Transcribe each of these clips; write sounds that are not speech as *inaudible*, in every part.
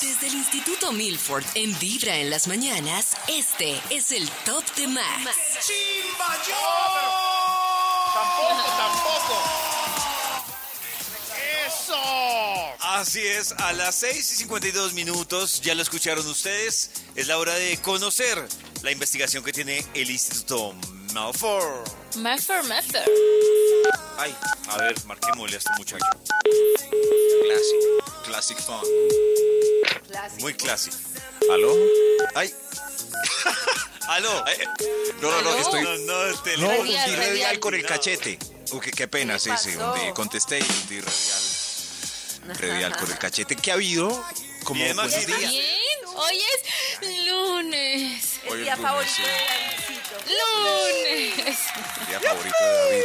Desde el Instituto Milford en Vibra en las mañanas, este es el Top de Max. ¡Chimba yo! Tampoco, tampoco. ¡Eso! Así es, a las 6 y 52 minutos, ya lo escucharon ustedes, es la hora de conocer la investigación que tiene el Instituto Malfour. Meffer, Meffer. Ay, a ver, marquémosle a este muchacho. Classic. Classic fun. Muy clásico. ¿Aló? Ay. *laughs* ¿Aló? Ay, No, no, no, ¿Aló? estoy. No, no, el No, hundí Radial, radial radial. con el cachete. Uy, qué, qué pena, sí, sí. pasó? hundí- contesté y hundí radial. *laughs* Radial con el cachete. ¿Qué ha habido? Como Bien, día. Bien, hoy es lunes. El Hoy día es lunes, favorito sí. de Davidcito. Lunes. El día favorito de David.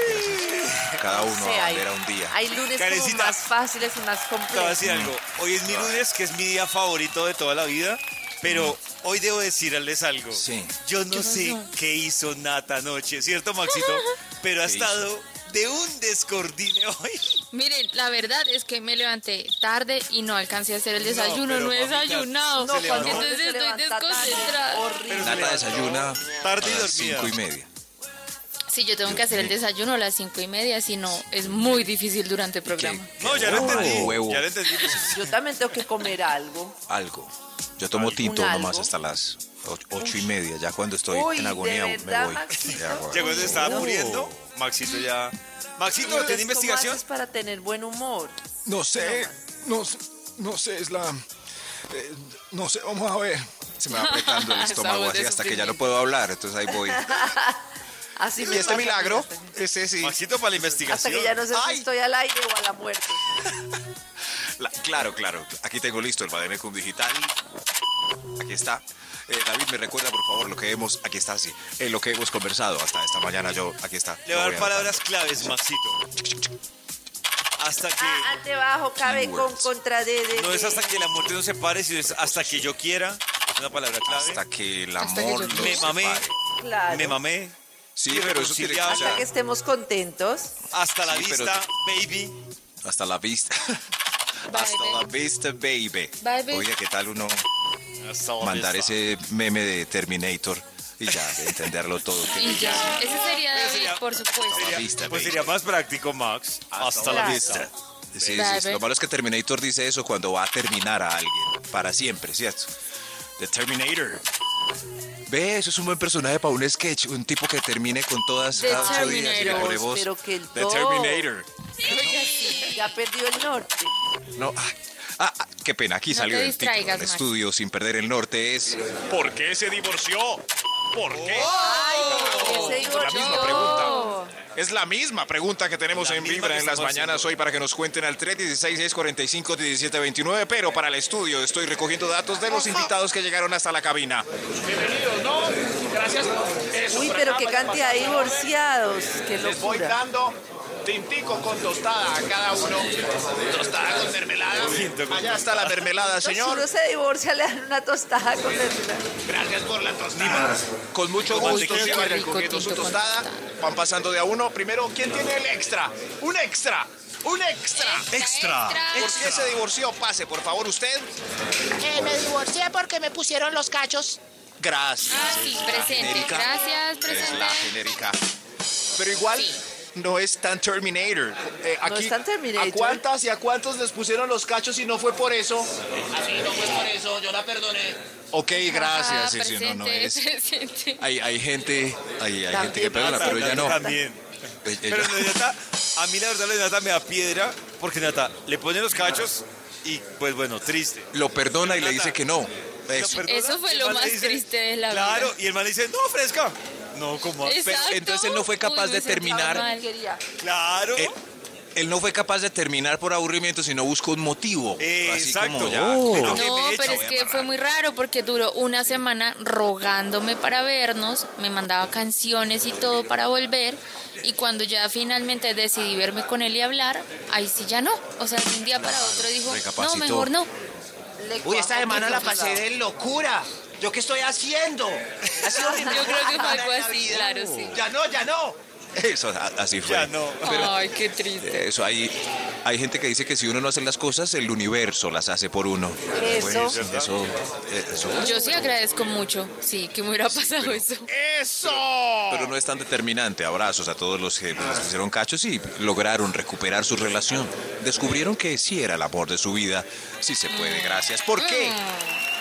Cada uno Sí, a hay, bandera un día. hay lunes Karencita. como más fáciles y más Te voy a complejos. decir algo. Hoy es mi lunes, que es mi día favorito de toda la vida. Pero hoy debo decirles algo. Sí. Yo no ¿Qué sé qué hizo Nata anoche, ¿cierto, Maxito? *laughs* Pero ha ¿Qué estado de un descordine hoy. *laughs* Miren, la verdad es que me levanté tarde y no alcancé a hacer el No, desayuno, no, he desayunado. No, Entonces estoy desconcentrada. horrible. Nata desayuna tarde y a las cinco y media. Sí, yo tengo que hacer el desayuno a las cinco y media, si no es muy difícil durante el programa. No, ya lo Oh, entendí. huevo. Ya lo entendí. Yo también tengo que comer algo. Algo. Yo tomo tinto ¿Un nomás hasta las och- ocho y media. Ya cuando estoy Uy, en ¿de agonía me voy. Ya, cuando se estaba No. muriendo, Maxito ya. Maxito, ¿tiene investigación? ¿Cómo haces para tener buen humor? No sé, no, sé- no sé, es la... eh, no sé, vamos a ver. Se me va apretando el *laughs* estómago así hasta que ya no puedo hablar. Entonces ahí voy. *laughs* Así Y este milagro, hasta ese sí. Maxito para la Hasta investigación. que ya no sé si estoy al aire o a la muerte. *laughs* La- claro, claro. Aquí tengo listo el Bademecum digital. Aquí está. Eh, David, me recuerda por favor lo que hemos. Aquí está, sí. eh, lo que hemos conversado hasta esta mañana. Yo, aquí está. Le voy a dar palabras claves, Maxito. Hasta que. Ah, antebajo, cabe con contra de, de- No es hasta que la muerte no se pare, sino es hasta que yo quiera. Es una palabra clave. Hasta que el amor Me mamé. separe. Claro. Me mamé. Sí, pero eso tiene que Irreconciliable. o sea, Hasta que estemos contentos. Hasta la Sí, pero- vista, baby. Hasta la vista. *laughs* Bye, Hasta baby. la vista, baby. Bye, baby. Oye, ¿qué tal uno mandar ese meme de Terminator y ya de entenderlo todo? que- *laughs* Y ya, ese sería David, sería- por supuesto. Sería- vista, Pues baby. sería más práctico, Max. Hasta la vista. Sí, sí. Lo malo es que Terminator dice eso cuando va a terminar a alguien. Para siempre, ¿cierto? The Terminator. Ve, eso es un buen personaje para un sketch. Un tipo que termine con todas The cada ocho días y le Terminator. pone voz. Pero que el The Terminator. Ya perdió el norte. No, ah, ah, ah, qué pena, aquí No salió el título del estudio sin perder el norte. Es ¿Por qué se divorció? ¿Por qué? Ay, se la misma divorció. pregunta. Es la misma pregunta que tenemos La en Vibra en las mañanas haciendo. hoy para que nos cuenten al 316-645-1729, pero para el estudio estoy recogiendo datos de los invitados que llegaron hasta la cabina. Uy, pero qué cantidad de divorciados. Qué Les voy dando tintico con tostada a cada uno. Tostada con mermelada. Allá está la mermelada, Si señor. uno se divorcia, le dan una tostada con mermelada. Gracias por la tostada. Con mucho gusto, se va recogiendo su tostada. Van pasando de a uno. Primero, ¿quién tiene el extra? ¡Un extra! ¡Un extra! Extra. ¿Por qué se divorció? Pase, por favor, usted. Eh, me divorcié porque me pusieron los cachos. Gracias. Ah, sí, es presente. genérica. Gracias, Es presente. la genérica. Pero igual Sí. No es tan Terminator. Eh, aquí, es tan Terminator. ¿A cuántas y a cuántos les pusieron los cachos y no fue por eso? Así no fue por eso, yo la perdoné. Ok, gracias. Ah, sí, sí, no, no es. presente. Hay, hay gente, hay, hay gente que perdona, pero ella no. También. Ella- Pero Nata, a mí la verdad de Nata me da piedra, porque Nata le pone los cachos y pues bueno, triste. lo perdona y le dice que no. Eso. fue lo más dice, triste de la Claro, vida. y el man le dice, no, fresca. No, como entonces él no fue capaz Uy, de terminar. Claro. Eh, él no fue capaz de terminar por aburrimiento, sino buscó un motivo. Así Exacto. como ya. Pero que No, pero es que fue muy raro porque duró una semana rogándome para vernos, me mandaba canciones y todo para volver y cuando ya finalmente decidí verme con él y hablar, ahí sí ya no. O sea, de un día para otro dijo, no, mejor no. Uy, esta semana la pasé de locura. ¿Yo qué estoy haciendo? Ha sido mi Yo creo que fue algo así, claro, sí. Ya no, ya no. Eso, así fue. Ya no. Ay, qué triste. Eso, hay, hay gente que dice que si uno no hace las cosas, el universo las hace por uno. Eso. Bueno, eso, eh, eso- Yo sí agradezco mucho, sí, que me hubiera pasado eso. ¡Eso! Pero no es tan determinante. Abrazos a todos los que les pusieron cachos y lograron recuperar su relación. Descubrieron que sí era el amor de su vida. Sí se puede, gracias. ¿Por qué?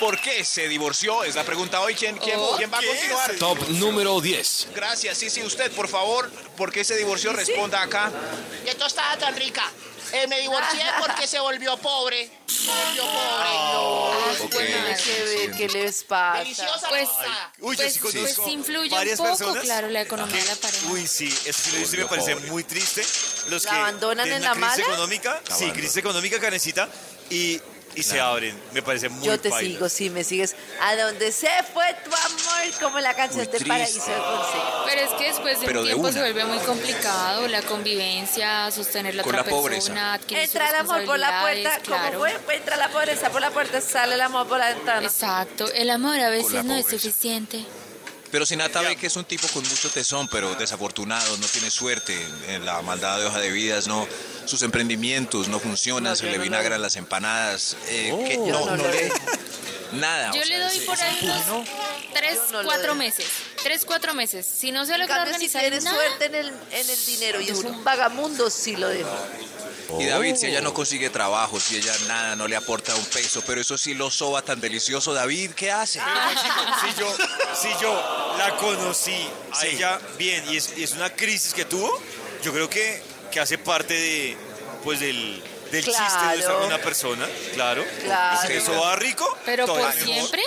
¿Por qué se divorció? Es la pregunta hoy. ¿Quién, quién, Oh, quién va a ¿qué continuar? Top número 10. Gracias, sí, sí, usted, por favor. ¿Por qué se divorció? Responda acá. Qué tostada tan rica. Eh, me divorcié *laughs* porque se volvió pobre. Se volvió pobre. Ay, Ok, tiene que ver qué les pasa. Deliciosa Pues. Uy, yo pues, sí pues influye varias un poco, personas claro, la economía de la pareja. Uy, sí, eso sí, me parece pobre. muy triste. Los ¿La que abandonan en la crisis mala? económica, sí, crisis económica, canecita, y, y se abren. Me parece muy Yo te paila. sigo, sí, me sigues. A donde se fue tu amor, como la canción del paraíso de. Pero es que después de Pero un de tiempo se vuelve muy complicado la convivencia, sostener la Con otra la pobreza. persona, Entra el amor por la puerta, responsabilidades, ¿cómo claro. fue? Entra la pobreza por la puerta, sale el amor por la ventana. Exacto, el amor a veces no es suficiente. Pero Sinata ve que es un tipo con mucho tesón, pero desafortunado, no tiene suerte en la maldad de hoja de vidas, no, sus emprendimientos no funcionan, No, se le vinagran las empanadas, eh, que Yo no, no no lo le *laughs* nada. Yo o le sea, doy por ahí unos tres, cuatro meses. Tres, cuatro meses. Si no se logra cambio, si organizar tienes nada, suerte en el, en el dinero y es un vagamundo, sí lo dejo. Y David, si ella no consigue trabajo, si ella nada, no le aporta un peso, pero eso sí lo soba tan delicioso, David, ¿qué hace? Si yo, si yo la conocí a Sí. ella bien y es, y es una crisis que tuvo, yo creo que, que hace parte de, pues del, del chiste de Claro. una persona, claro. Claro. Y si eso va rico, pero por siempre.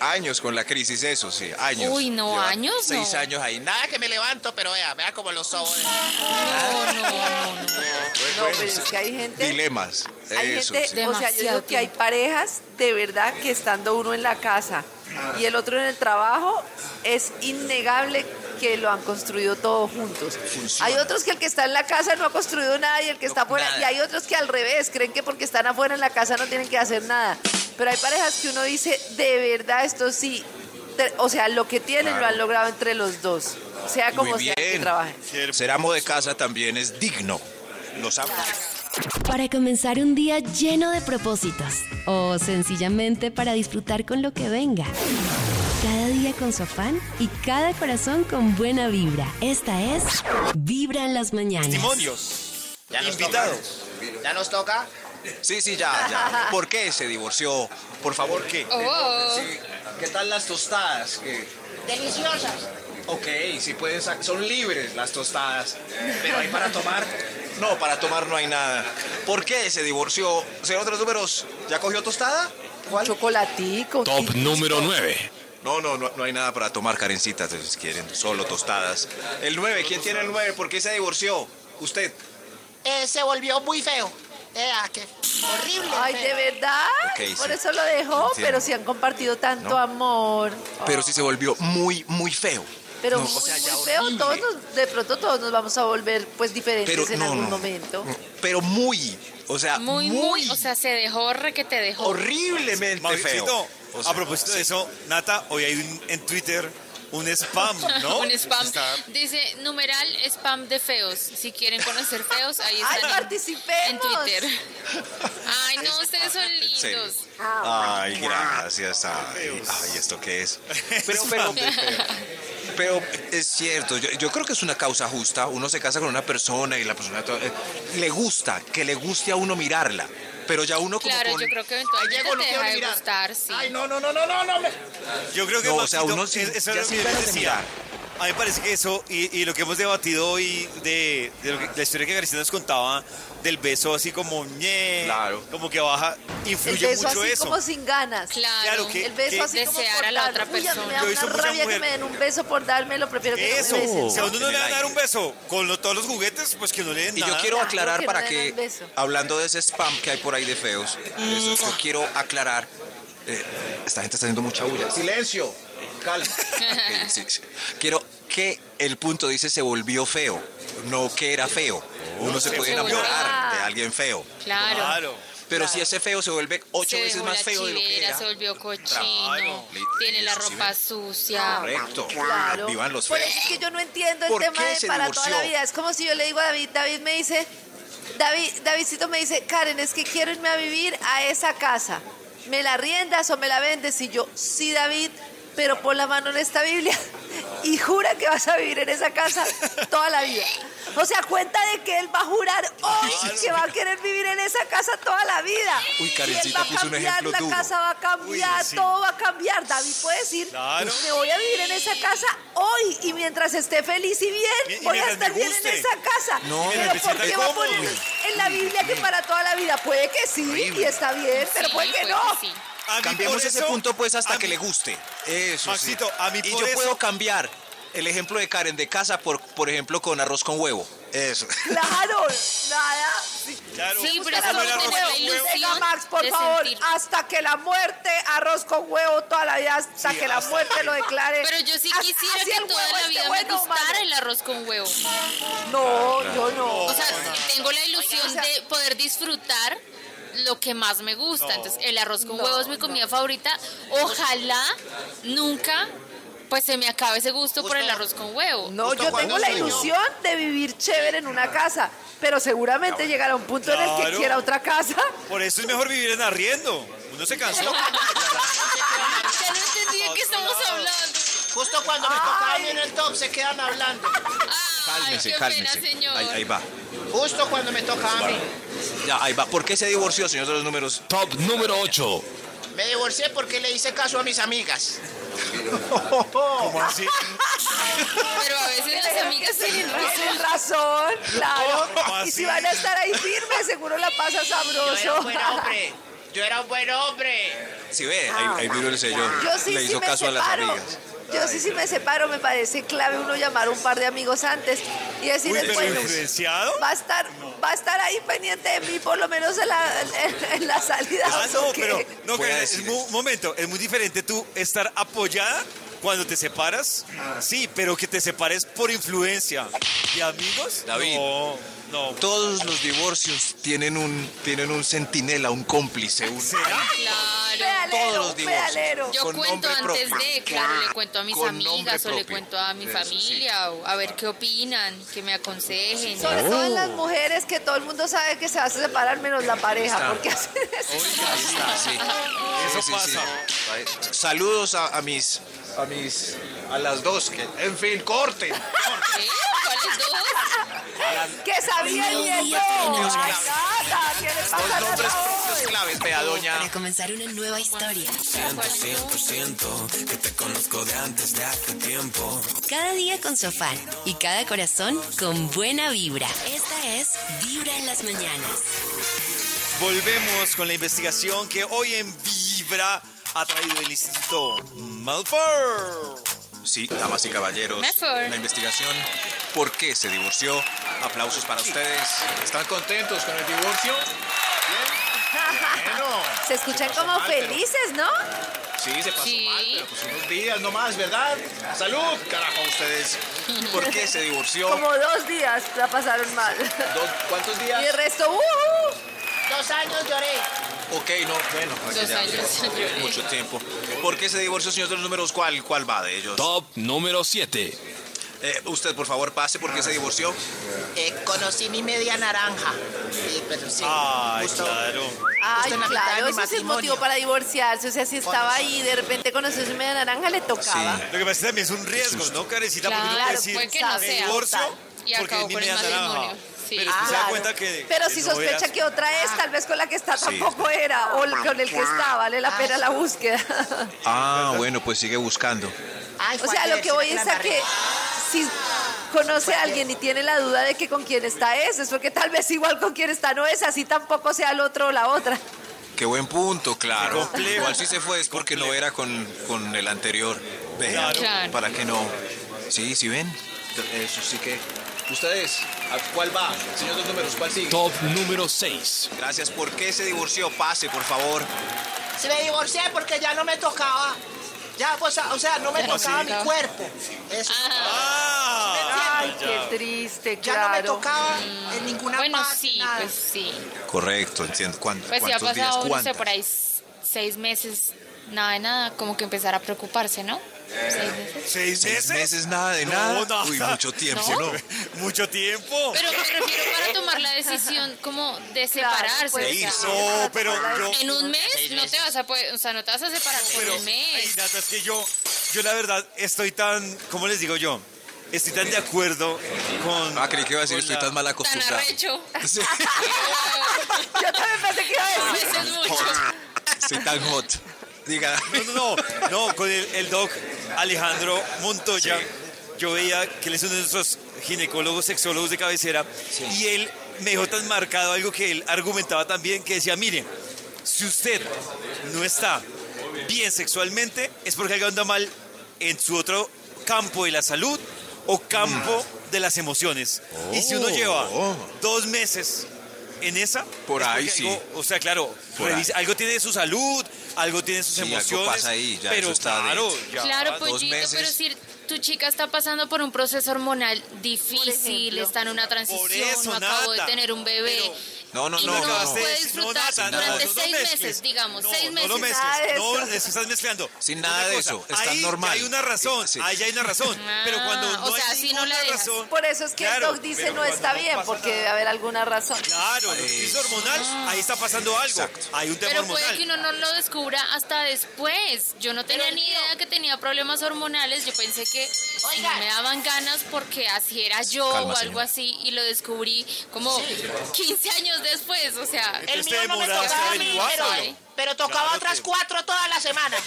Años con la crisis, eso sí, años. Uy, no, Lleva años Seis no. años ahí, nada. Que me levanto, pero vea, vea como los ojos. No, no, no, no. No, pero es que hay gente... Dilemas. Hay eso, gente, sí. o sea, yo digo que hay parejas de verdad que estando uno en la casa y el otro en el trabajo, es innegable que lo han construido todos juntos. Hay otros que el que está en la casa no ha construido nada y el que está afuera, y hay otros que al revés, creen que porque están afuera en la casa no tienen que hacer nada. Pero hay parejas que uno dice, de verdad, esto sí, o sea, lo que tienen lo Claro. han logrado entre los dos, sea como sea que trabajen. Ser amo de casa también es digno. Lo sabe. Para comenzar un día lleno de propósitos o sencillamente para disfrutar con lo que venga. Día con su afán y cada corazón con buena vibra. Esta es Vibra en las mañanas. Testimonios, Ya nos invitados. Ya nos toca. Sí, sí, ya, ya. *laughs* ¿Por qué se divorció? Por favor, ¿qué? Oh. Sí. ¿Qué tal las tostadas? ¿Qué? Deliciosas. Ok, sí pueden son libres las tostadas, pero hay para tomar. No, para tomar no hay nada. ¿Por qué se divorció? Señor otros números, ¿ya cogió tostada? ¿Cuál? Chocolatico. Top número 9. No, no, no, no hay nada para tomar, Karencita, si quieren, solo tostadas. El 9, ¿quién tiene el 9? ¿Por qué se divorció? Usted. Eh, se volvió muy feo. Ea, qué horrible. Ay, feo. ¿de verdad? Por sí. eso lo dejó, Entiendo. pero si han compartido tanto ¿No? amor. Pero sí se volvió muy, muy feo. Pero No, muy, o sea, ya muy feo, horrible. todos nos- de pronto todos nos vamos a volver pues diferentes Pero en no, algún no. momento. Pero muy, o sea, Muy, muy, o sea, se dejó re que te dejó. horriblemente Mauricito, feo. O sea, a propósito de eso, Nata, hoy hay un- en Twitter un spam, *laughs* ¿no? Un spam. Está- Dice numeral spam de feos. Si quieren conocer feos, ahí ¡Ay, están en- participemos! en Twitter. Ay, no, ustedes son lindos. Ay, gracias. Ay, ay, ¿esto qué es? Pero, pero, pero es cierto, yo, yo creo que es una causa justa. Uno se casa con una persona y la persona to- eh, le gusta, que le guste a uno mirarla. Pero ya uno como Claro, con- yo creo que eventualmente llego, no te deja de mirar. gustar, sí. Ay, no, no, no, no, no, no. me- Yo creo que No, o sea, Maxito, uno sí, es- eso ya es lo sin que yo ganas de decía. mirar. A mí me parece que eso, y, y lo que hemos debatido hoy de, de lo que- la historia que García nos contaba del beso así como ñe, Claro. como que baja, El influye beso mucho así eso. como sin ganas. Claro, Claro que- El beso que- así como desear por a la otra Uy, a mí me persona. da Yo una rabia mujer- que me den un beso por dármelo, prefiero que Eso, no me besen. si a uno no le el van a dar un beso con lo- todos los juguetes, pues que no le den Y yo nada. quiero Claro, aclarar que para que, el beso. hablando de ese spam que hay por ahí de feos, eso, yo quiero aclarar. eh, esta gente está haciendo mucha bulla. Silencio. Calma. *laughs* Ok, sí, sí. Quiero que el punto dice se volvió feo, no que era feo. Uno se puede enamorar de alguien feo. Claro. Claro. Pero si ese feo se vuelve ocho se veces más feo de lo que era. se volvió cochino, Claro. tiene la ropa sucia. Correcto. Claro. Vivan los Por feos. eso es que yo no entiendo el ¿Por tema de para toda la vida. Es como si yo le digo a David, David me dice, David, Davidcito me dice, Karen, es que quiero irme a vivir a esa casa. ¿Me la riendas o me la vendes? Y yo, sí, David, pero pon la mano en esta Biblia y jura que vas a vivir en esa casa toda la vida. O sea, cuenta de que él va a jurar hoy que va a querer vivir en esa casa toda la vida. Uy, y él Karencita va a cambiar, la duro. casa va a cambiar, Uy, sí. todo va a cambiar. David puede decir, Claro. me voy a vivir en esa casa hoy y mientras esté feliz y bien, Y- y voy a estar bien en esa casa. No, pero ¿por qué va a poner en la Biblia que para toda la vida? Puede que sí y está bien, pero puede que puede no. Cambiemos ese eso- punto pues hasta que mí- le guste. Eso Maxito, sí. a mí y yo eso- puedo cambiar el ejemplo de Karen de casa por, por ejemplo, con arroz con huevo. Eso. *laughs* Claro, nada. Claro, Sí, pero gusta es el como arroz tener con la huevo. ilusión Venga, Max, por favor, sentir. hasta que la muerte, arroz con huevo toda la vida, hasta Sí, que la muerte lo declare. Pero yo sí quisiera así que toda la vida me bueno gustara el arroz con huevo. No, yo no. O sea, tengo la ilusión Oiga, o sea- de poder disfrutar lo que más me gusta. Entonces, el arroz con No, huevo es mi comida favorita. Ojalá nunca pues se me acabe ese gusto por el arroz con huevo. No, yo tengo la ilusión de vivir chévere en una casa, pero seguramente llegará un punto en el que quiera otra casa. Por eso es mejor vivir en arriendo. Uno se cansó. *laughs* Ya no entendí de qué estamos hablando. Justo cuando me tocaba a mí Ay. en el top se quedan hablando. Ay, Cálmese, qué cálmese. pena, señor. Ahí, ahí va. Justo cuando me tocaba a mí. Ya, ahí va. ¿Por qué se divorció, señor de los números? Top número 8. Me divorcié porque le hice caso a mis amigas. ¿Cómo así? Pero a veces las amigas tienen razón. Razón, claro. ¿Cómo Y si van a estar ahí firmes, seguro la pasa Yo era un sabroso. buen hombre. Yo era un buen hombre. Si ve, ahí, ahí vino el sello. Yo sí, Le sí hizo me caso a las amigas. Yo sí, sí me separo, me parece clave uno llamar a un par de amigos antes y Uy, decirles, pero bueno, influenciado. va a estar, va a estar ahí pendiente de mí, por lo menos en la, en, en la salida. Ah, ¿o no, pero no, es decir mu- eso. momento, es muy diferente tú estar apoyada cuando te separas. Sí, pero que te separes por influencia de amigos. David. No, no. Todos los divorcios tienen un, tienen un centinela, un cómplice, un... ¿Será? Claro. Pedalero, Todos los divorcios. pedalero. Yo Con cuento antes propio. de, claro, le cuento a mis Con amigas o le cuento a mi Eso sí. familia o a ver qué opinan, que me aconsejen. Sobre todo en las Oh. mujeres que todo el mundo sabe que se va a separar menos la pareja, está. porque hacen eso. Ahí está, *laughs* sí. Eso Sí, sí, pasa. Saludos a, a mis, a mis, a las dos que, en fin, corten. ¿Qué? ¿Cuáles *laughs* dos? que sabía el nieto. Ay, nada, ¿qué le pasa a Los nombres propios claves, vea, doña. Para comenzar una nueva historia. Cada día con su afán y cada corazón con buena vibra. Esta es Vibra en las mañanas. Volvemos con la investigación que hoy en Vibra ha traído el Instituto Malfour. Sí, damas y caballeros, Mejor. la investigación. ¿Por qué se divorció? Aplausos para ustedes. ¿Están contentos con el divorcio? *laughs* Se escuchan como felices, ¿no? Sí, se pasó Sí. mal, pero pues unos días nomás, ¿verdad? ¡Salud! Carajo, ustedes. ¿Por qué se divorció? Como dos días la pasaron mal. Dos- ¿Cuántos Y días? el resto, ¡uh! uh. Dos años lloré. Ok, no, bueno, Dos ya, años, ya, lloré. mucho tiempo. ¿Por qué se divorció, señor de los números? ¿Cuál, cuál va de ellos? Top número 7. Eh, usted, por favor, pase. ¿Por qué se divorció? Eh, conocí mi media naranja. Sí, pero sí. Ay, justo- claro. Ay, Justo en la mitad de claro, mi ese es el matrimonio. motivo para divorciarse. O sea, si estaba ahí y de repente conoció su media naranja, le tocaba. Lo que pasa es que también es un riesgo, ¿no, Carecita? Porque uno Claro, puede decir, puede que no me sea. divorcio Y porque acabó es mi con el media naranja. matrimonio. Sí. Pero después se da Claro. cuenta que... Pero si no sospecha que otra es, tal vez con la que está tampoco era, o con el que está, vale la pena la búsqueda. Ah, bueno, pues sigue buscando. Ay, O sea, lo que voy es a que. Si conoce a alguien y tiene la duda de que con quién está es, es porque tal vez igual con quién está no es, así tampoco sea el otro o la otra. Qué buen punto, claro. Igual si se fue es porque no era con, con el anterior. Claro. para que no. Sí, sí ven. Eso sí que. ¿Ustedes? ¿A cuál va? Señor dos números, ¿cuál sigue? Top número 6. Gracias. ¿Por qué se divorció? Pase, por favor. Se me divorcié porque ya no me tocaba. Ya, pues, o sea, no me tocaba mi cuerpo. Eso. Ah, Ay, qué triste, Ya no me claro. tocaba en ninguna Bueno, parte, sí, nada. pues sí. Correcto, entiendo. ¿Cuánto, Pues si ha ¿Cuántos días? pasado, no sé, por ahí seis meses, nada de nada, como que empezar a preocuparse, ¿no? Seis meses. ¿Seis ¿Seis meses? meses nada de No, nada? nada. Uy, mucho tiempo, ¿No? ¿no? *laughs* Mucho tiempo. Pero me refiero para tomar la decisión como de separarse. pues, o sea, irse. No, pero yo... en un mes no te vas a poder, o sea, no te vas a separar por Pero, un ay, mes. Nata, es que yo, yo la verdad estoy tan, ¿cómo les digo yo? Estoy tan de acuerdo con... Ah, creí que iba a decir, estoy la- tan mal Tan acostumbrado. arrecho. *laughs* Sí. *laughs* Yo también pensé que iba a decir. mucho. Estoy tan hot. Diga. No, no, no, no, con el, el doc Alejandro Montoya, yo veía que él es uno de nuestros ginecólogos, sexólogos de cabecera, y él me dejó tan marcado algo que él argumentaba también, que decía, mire, si usted no está bien sexualmente, es porque algo anda mal en su otro campo de la salud o campo de las emociones. Y si uno Oh. lleva dos meses en esa, Por ahí porque sí. algo- o sea, claro, revisa- algo tiene su salud, algo tiene sus Sí, algo emociones. pasa ahí, ya pero eso está claro, ya Claro, dos pollito, meses. pero si tu chica está pasando por un proceso hormonal difícil, ejemplo. está en una transición, eso, no acabó de tener un bebé. pero- No, no, y no, no, no, no. puede No, disfrutar no, durante no, no seis mezcles. meses, digamos, No, seis no meses. lo mezcles, Nada no, eso. estás mezclando. Sin nada de eso, está ahí normal. hay una razón, Sí. ahí hay una razón. pero cuando Ah, no o sea, hay si no la dejas. razón, Por eso es que Claro, el doc dice pero no está no bien, porque nada. debe haber alguna razón. Claro, la crisis hormonal, ahí está pasando algo. Exacto. Hay un tema Pero hormonal. puede que uno no lo descubra hasta después. Yo no tenía Pero, ni idea que tenía problemas hormonales. Yo pensé que Oiga. no me daban ganas porque así era yo Calma, o algo así. Y lo descubrí como 15 años después. O sea, El Entonces mío no me tocaba a mí, pero, tocaba Claro, otras cuatro toda la semana. *laughs*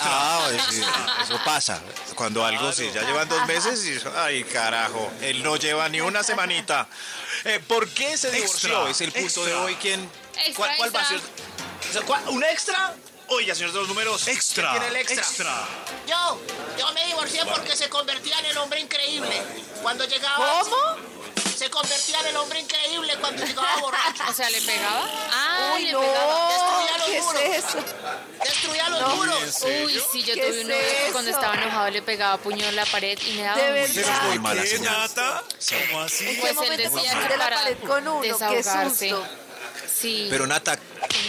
Ah, sí, eso pasa. Cuando algo sí, ya llevan dos meses y. Ay, carajo. Él no lleva ni una semanita. Eh, ¿Por qué se divorció? Extra, es el punto de extra. hoy. ¿Quién? extra, ¿Cuál, cuál va a extra. ser? O sea, ¿cuál- ¿Un extra? Oiga, señor de los números. Extra. ¿Quién tiene el extra? Yo, yo me divorcié porque se convertía en el hombre increíble. Cuando llegaba... ¿Cómo? Se convertía en el hombre increíble cuando llegaba *laughs* borracho. O sea, ¿le pegaba? Ah, Uy, le no, pegaba. Destruía los ¿qué muros. es eso? Destruía los No. muros. Uy, sí, yo ¿Qué tuve es un novio que cuando estaba enojado le pegaba puño en la pared y me daba De mucho verdad. muy ¿Por mala qué. Nata? ¿Cómo así? ¿En qué Pues él decía que de la para pared con uno? ¡Qué desahogarse. susto! Sí. Pero Nata,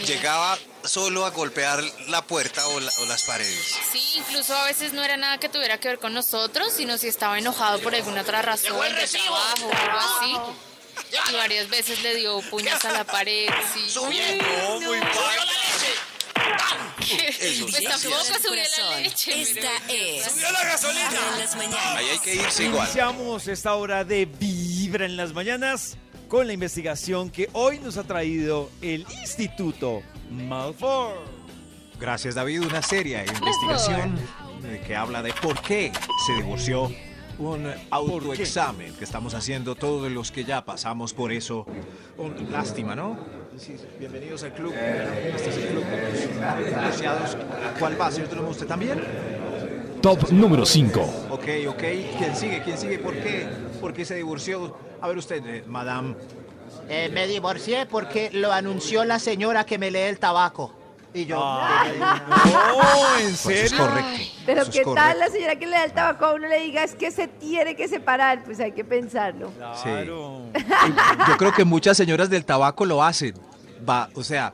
llegaba solo a golpear la puerta o, la- o las paredes. Sí, incluso a veces no era nada que tuviera que ver con nosotros, sino si estaba enojado por alguna otra razón, de recibo. trabajo o algo así. Y varias veces le dio puños a la pared, sí. Subiendo. No, muy Subió padre. la leche. Pues tampoco subió la Corazón. leche. Esta es ¡Subió la gasolina! Ahí hay que irse igual. Iniciamos esta hora de Vibra en las mañanas con la investigación que hoy nos ha traído el Instituto Malfour. Gracias David, una seria investigación que habla de por qué se divorció. Un autoexamen que estamos haciendo todos los que ya pasamos por eso. Un- lástima, ¿no? Sí, bienvenidos al club. Este es el club de. ¿Cuál va, señor? ¿Usted también? Top número 5. Ok, ok. ¿Quién sigue? ¿Quién sigue? ¿Por qué? ¿Por qué se divorció? A ver usted, eh, madame. Eh, me divorcié porque lo anunció la señora que me lee el tabaco. Y yo... Oh, *laughs* ¿en Pues es serio? correcto. Pero Eso es qué tal la señora que le da el tabaco a uno le diga es que se tiene que separar, pues hay que pensarlo. Claro. Yo creo que muchas señoras del tabaco lo hacen. Va, o sea,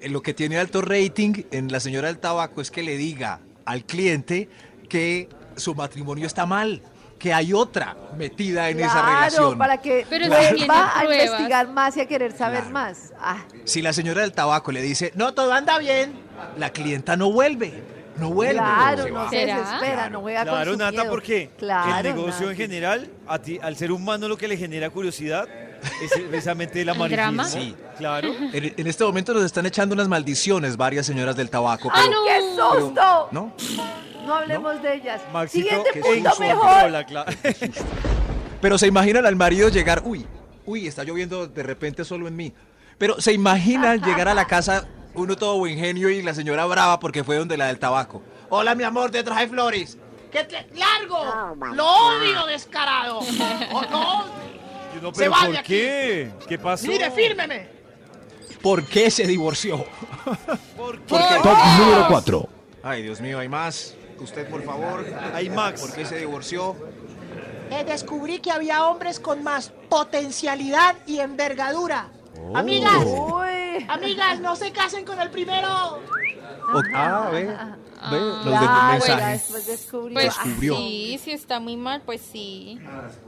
eh, lo que tiene alto rating en la señora del tabaco es que le diga al cliente que su matrimonio está mal, que hay otra metida en esa Claro, relación. para que Pero si vuelva a pruebas. investigar más y a querer saber Claro. más. Ah, Si la señora del tabaco le dice, no, todo anda bien, la clienta no vuelve, no vuelve. claro, se no se desespera, no juega con Claro, su Nata, miedo. porque Claro, el negocio en general, a ti, al ser humano lo que le genera curiosidad es precisamente el *laughs* ¿El drama? amarillismo. Sí. Claro. En, en este momento nos están echando unas maldiciones varias señoras del tabaco. ¡Ay, no! ¡Qué susto! ¿No? No hablemos de ellas. Maxito Siguiente en punto mejor. controla, claro. *laughs* Pero se imaginan al marido llegar, uy, uy, está lloviendo de repente solo en mí. Pero se imaginan *laughs* llegar a la casa, uno todo buen genio y la señora brava porque fue donde la del tabaco. Hola, mi amor, te traje flores. ¡Que te largo! ¡Lo odio, descarado! *laughs* ¡Oh, no! No, Se pero vaya ¿por aquí. qué? ¿Qué pasó? ¡Mire, fírmeme! ¿Por qué se divorció? ¿Por qué? Top número 4. Ay, Dios mío, hay más. Usted, por favor. Hay Max. ¿Por qué se divorció? Eh, descubrí que había hombres con más potencialidad y envergadura. Oh. Amigas, Uy. amigas, no se casen con el primero. O- ah, ve. Ve, los de Claro, mensajes. después descubrió. Pues Descubrió. sí, si está muy mal, pues sí.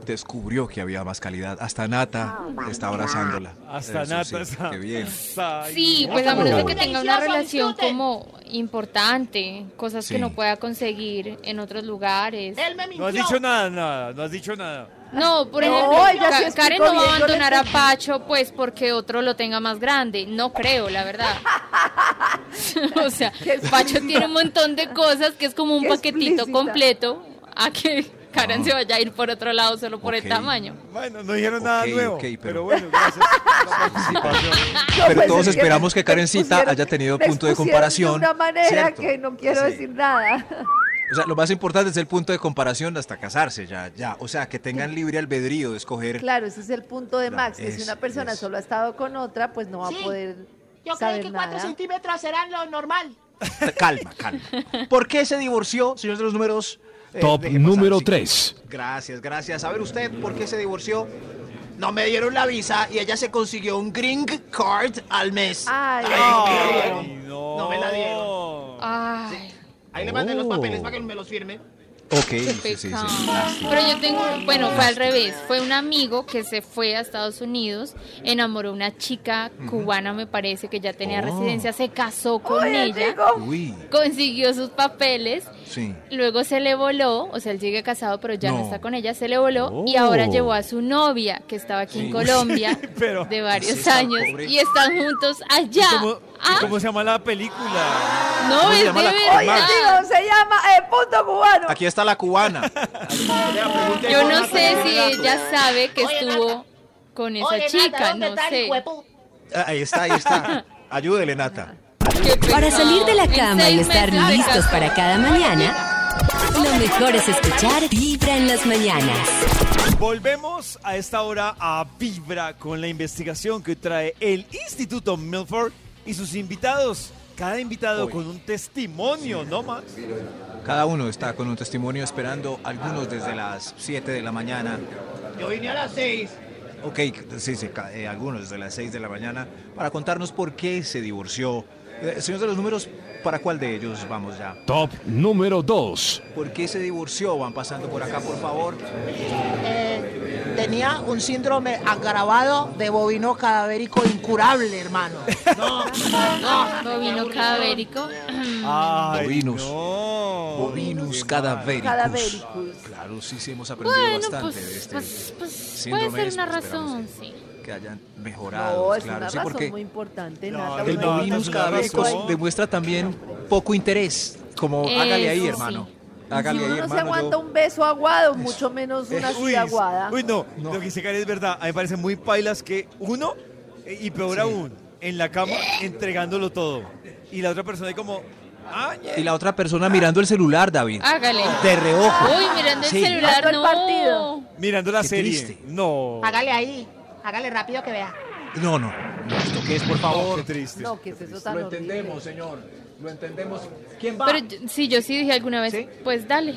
Descubrió que había más calidad. Hasta Nata está abrazándola. Hasta Eso Nata sí, está- Qué bien. Sí, pues a menos de que tenga una relación como importante, cosas Sí. que no pueda conseguir en otros lugares. Él me No has dicho nada, nada, no has dicho nada. No, por No, ejemplo, ella sí Karen no va a abandonar a. Pacho pues porque otro lo tenga más grande. No creo, la verdad. *laughs* *laughs* o sea, Pacho tiene un montón de cosas que es como un Qué paquetito explícita. completo a que Karen se vaya a ir por otro lado solo por Ah. Ok. el tamaño. Bueno, no dijeron nada Ok, nuevo. ok, pero- pero... bueno, gracias por la *laughs* participación. No, Pero pues todos es esperamos que Karencita haya tenido punto de comparación, De una manera ¿cierto? que no quiero Sí. decir nada. O sea, lo más importante es el punto de comparación hasta casarse, ya, ya. O sea, que tengan libre albedrío de escoger. Claro, ese es el punto de Claro, Max, que si es- una persona es. solo ha estado con otra, pues no va Sí. a poder Yo creí saber que cuatro nada. centímetros eran lo normal. *laughs* Calma, calma. ¿Por qué se divorció, señor de los números? Eh, Top deje pasar, número sí. 3. Gracias, gracias. A ver usted, ¿por qué se divorció? No me dieron la visa y ella se consiguió un green card al mes. Ay, Ay, no. No me la dieron. Ahí le mandé los Oh. papeles para que me los firme. Ok, sí, sí, sí. Pero yo tengo, bueno, fue al revés. Fue un amigo que se fue a Estados Unidos, enamoró a una chica cubana, me parece, que ya tenía Oh. residencia, se casó con Ay, ella. Uy, consiguió sus papeles sí. Luego se le voló, o sea, él sigue casado, pero ya no, No. está con ella, se le voló y Oh. ahora llevó a su novia, que estaba aquí en. Colombia, *laughs* Pero- de varios años, pobre. y están juntos allá. ¿Cómo, Ah, ¿Cómo se llama la película? no, ¿Cómo se es de llama la- Oye, verdad. tío, se llama eh, Punto Cubano. Aquí está la cubana. *laughs* Yo no sé si ella sabe que Oye, estuvo con esa Oye, Nata, chica, ¿dónde no está el sé. Ah, Ahí está, ahí está. Ayúdele, Nata. Para salir de la cama y estar listos para cada mañana, lo mejor es escuchar Vibra en las mañanas. Volvemos a esta hora a Vibra con la investigación que trae el Instituto Milford y sus invitados. Cada invitado Hoy. con un testimonio, ¿no más? Cada uno está con un testimonio esperando, algunos desde las 7 de la mañana. Yo vine a las seis. Ok, sí, sí, eh, algunos desde las 6 de la mañana para contarnos por qué se divorció. Eh, señor de los números, ¿para cuál de ellos vamos ya? Top número 2. ¿Por qué se divorció? Van pasando por acá, por favor. Eh, tenía un síndrome agravado de bovino cadavérico incurable, hermano. *laughs* No, no. Bovino cadavérico. Ay, Bovinos. no. Bovinus cadavéricus. Cadavéricus. Claro, sí, sí, hemos aprendido Bueno, bastante pues, de este pues, pues puede síndrome. ser este, una esperamos razón, sí. Que hayan mejorado, No, es claro. una sí, razón porque muy importante, No, Nata. el no, bovinus es cadavéricus razón. demuestra también poco interés. Como hágale ahí, Eso hermano. sí. Hágale si ahí, uno no se hermano. aguanta yo- un beso aguado, mucho menos una silla aguada. uy, no, lo que dice Karen es verdad. A mí me parece muy pailas que uno, y peor aún, en la cama entregándolo todo. Y la otra persona ahí como, ah, Y la otra persona mirando el celular, David. Hágale. De reojo. Uy, mirando el Sí. celular, Mirando el no. partido. mirando la Qué serie. triste. No. Hágale ahí. Hágale rápido que vea. No, no. no, ¿Esto qué es, por Qué favor? triste. No, que es eso tan horrible. señor. Lo entendemos. ¿Quién va? Pero yo- sí, yo sí dije alguna vez, ¿Sí? pues dale.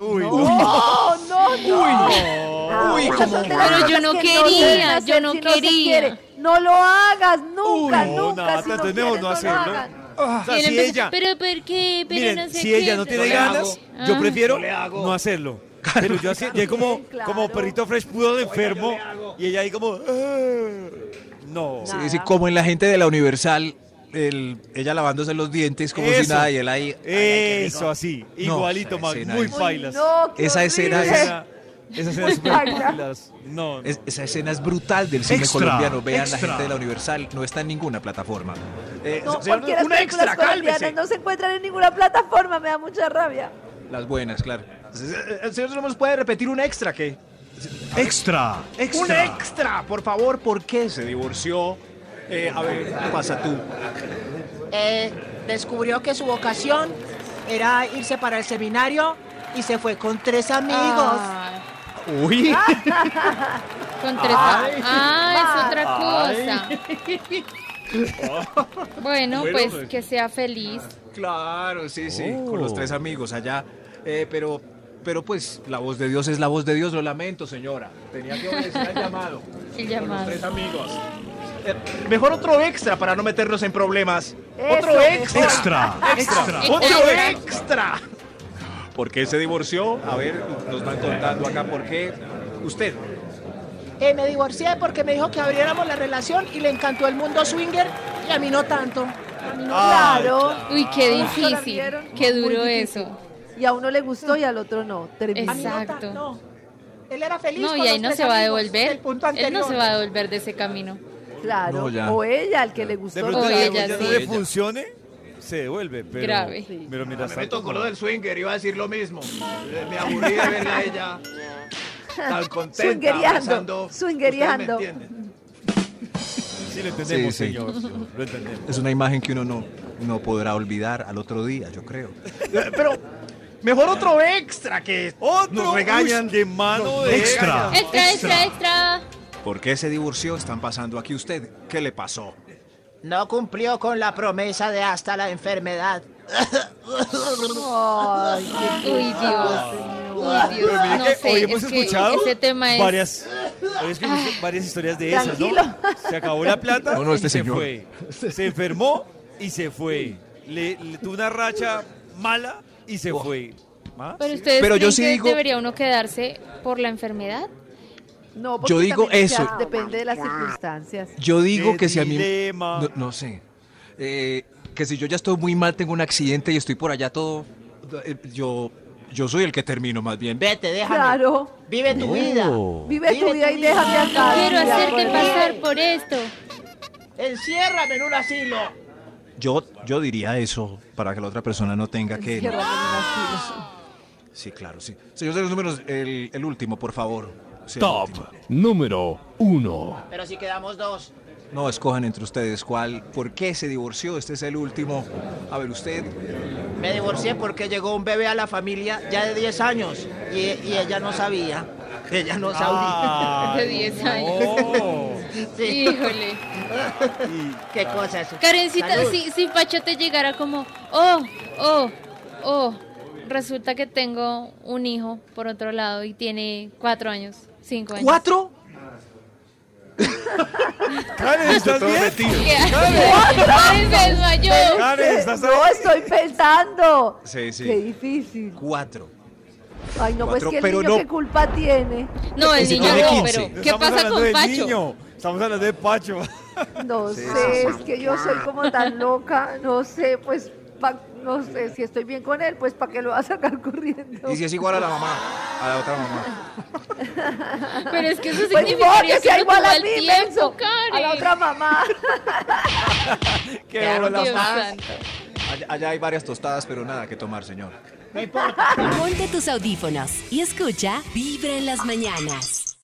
Uy, No, no, no. Uy, Esas como- Pero yo no que quería, yo no si se quería. quiere. No lo hagas nunca, Uy, no, nunca. Nata, si no quieres, mejor no no lo hacerlo. hagan. O sea, Y él si empezó, ella, Pero ¿por qué? Pero miren, no sé si qué. ella no tiene le ganas, hago. yo Ah. prefiero le hago. no hacerlo. Pero yo así, yo *laughs* como, Claro. como perrito fresh pudo de enfermo y ella ahí como, "Ah". no. Sí, Nada. sí, como en la gente de la Universal, el- ella lavándose los dientes como si nada y él ahí. Eso así, No, igualito, Max, muy bailas. no, Esa escena es- Esa- escena es No, no. Es- esa escena es brutal del cine Extra, colombiano. Vean la gente de la Universal, no está en ninguna plataforma. Eh, No, las una extra, colombianas cálmese. no se encuentran en ninguna plataforma, me da mucha rabia. Las buenas, claro. El señor no nos puede repetir un extra que. Extra, Un extra. extra, por favor, ¿por qué se divorció? Eh, a ver, pasa tú. Eh, descubrió que su vocación era irse para el seminario y se fue con tres amigos. Ah, Uy. *laughs* con tres. Ay. Ah, es otra cosa. *laughs* Bueno, Bueno, pues pues. que sea feliz. Claro, sí, sí, Oh. con los tres amigos allá. Eh, pero, pero pues, la voz de Dios es la voz de Dios, lo lamento, señora. Tenía que obedecer al llamado. *laughs* El Con los llamado. tres amigos. Eh, mejor otro extra para no meternos en problemas. Eso, otro extra. Extra, extra. Otro extra. ¿Por qué se divorció? A ver, nos van contando acá por qué. Usted. Eh, me divorcié porque me dijo que abriéramos la relación y le encantó el mundo swinger y a mí no tanto. A mí no Claro. Uy, qué ¿La difícil. Qué duro difícil. eso. Y a uno le gustó y al otro no. Terminó. A mí no ta- Exacto. no. Él era feliz. No, con y ahí no se va a devolver. Él no se va a devolver de ese camino. Claro. No. O ella, al que le De gustó. pronto O la ella, no sí. le funcione, se devuelve. Pero, Grave. Pero mira, Me con lo del swinger, iba a decir lo mismo. Eh, Me aburrí de verla a ella *laughs* tan contenta. Swingereando, swingereando. Ustedes me entienden. Sí, lo entendemos, Sí, sí. señor. Lo entendemos. Es una imagen que uno no, no podrá olvidar al otro día, yo creo. *laughs* Pero mejor otro extra que Otro nos regañan. qué mano de Extra. Extra, extra, extra. ¿Por qué se divorció? Están pasando aquí usted. ¿Qué le pasó? No cumplió con la promesa de hasta la enfermedad. Ay, qué Uy, Dios. Uy, Dios. Pero mire No que sé, hoy hemos es que escuchado ese tema es. varias, hoy escuchamos varias historias de esas, Tranquilo. ¿no? Se acabó la plata No, no, este y se señor. fue. Se enfermó y se fue. Le, le tuvo una racha mala y se fue. ¿Ah? Pero ustedes Pero yo sí que digo- debería uno quedarse por la enfermedad? No, porque Yo digo eso. Depende de las circunstancias. Yo digo Qué que si a mí... No, no sé. Eh, que si yo ya estoy muy mal, tengo un accidente y estoy por allá todo... eh, Yo, yo soy el que termino más bien. Vete, déjame. Claro. Vive tu vida. Vive tu vida y déjame acá. Quiero hacerte pasar por esto. Enciérrame en un asilo. Yo, yo diría eso para que la otra persona no tenga que... Sí, claro, sí. Señor de los números, el, el último, por favor. Sí, Top número 1. Pero si quedamos dos. No, escojan entre ustedes cuál, por qué se divorció. Este es el último. A ver, usted. Me divorcié porque llegó un bebé a la familia ya de 10 años y, y ella no sabía. Ella no sabía. *laughs* De 10 años. Oh. *laughs* Sí. *laughs* Híjole. *laughs* Qué cosa es. Karencita, si, si Pacho te llegara como, oh, oh, oh, resulta que tengo un hijo por otro lado y tiene cuatro años, cinco años. ¿Cuatro? *laughs* Karen, ¿estás bien? Karen *laughs* se desmayó. Karen, ¿estás No, estoy pensando. Sí, sí. Qué difícil. Cuatro. Ay, no, pues Cuatro, que el pero niño no. qué culpa tiene. No, el niño no, 15. pero ¿qué Estamos pasa con Pacho? niño. Estamos hablando de Pacho. *laughs* No sé, es que yo soy como tan loca, no sé, pues, pa- no sé, si estoy bien con él, pues, ¿para qué lo va a sacar corriendo? Y si es igual a la mamá, a la otra mamá. *laughs* Pero es que eso *laughs* Pues, significaría que que sea no igual a el mí, tiempo, menso, Karen. a la otra mamá. Qué Claro, bola. Dios más. allá hay varias tostadas, pero nada que tomar, señor. No importa. Ponte tus audífonos y escucha Vibra en las mañanas.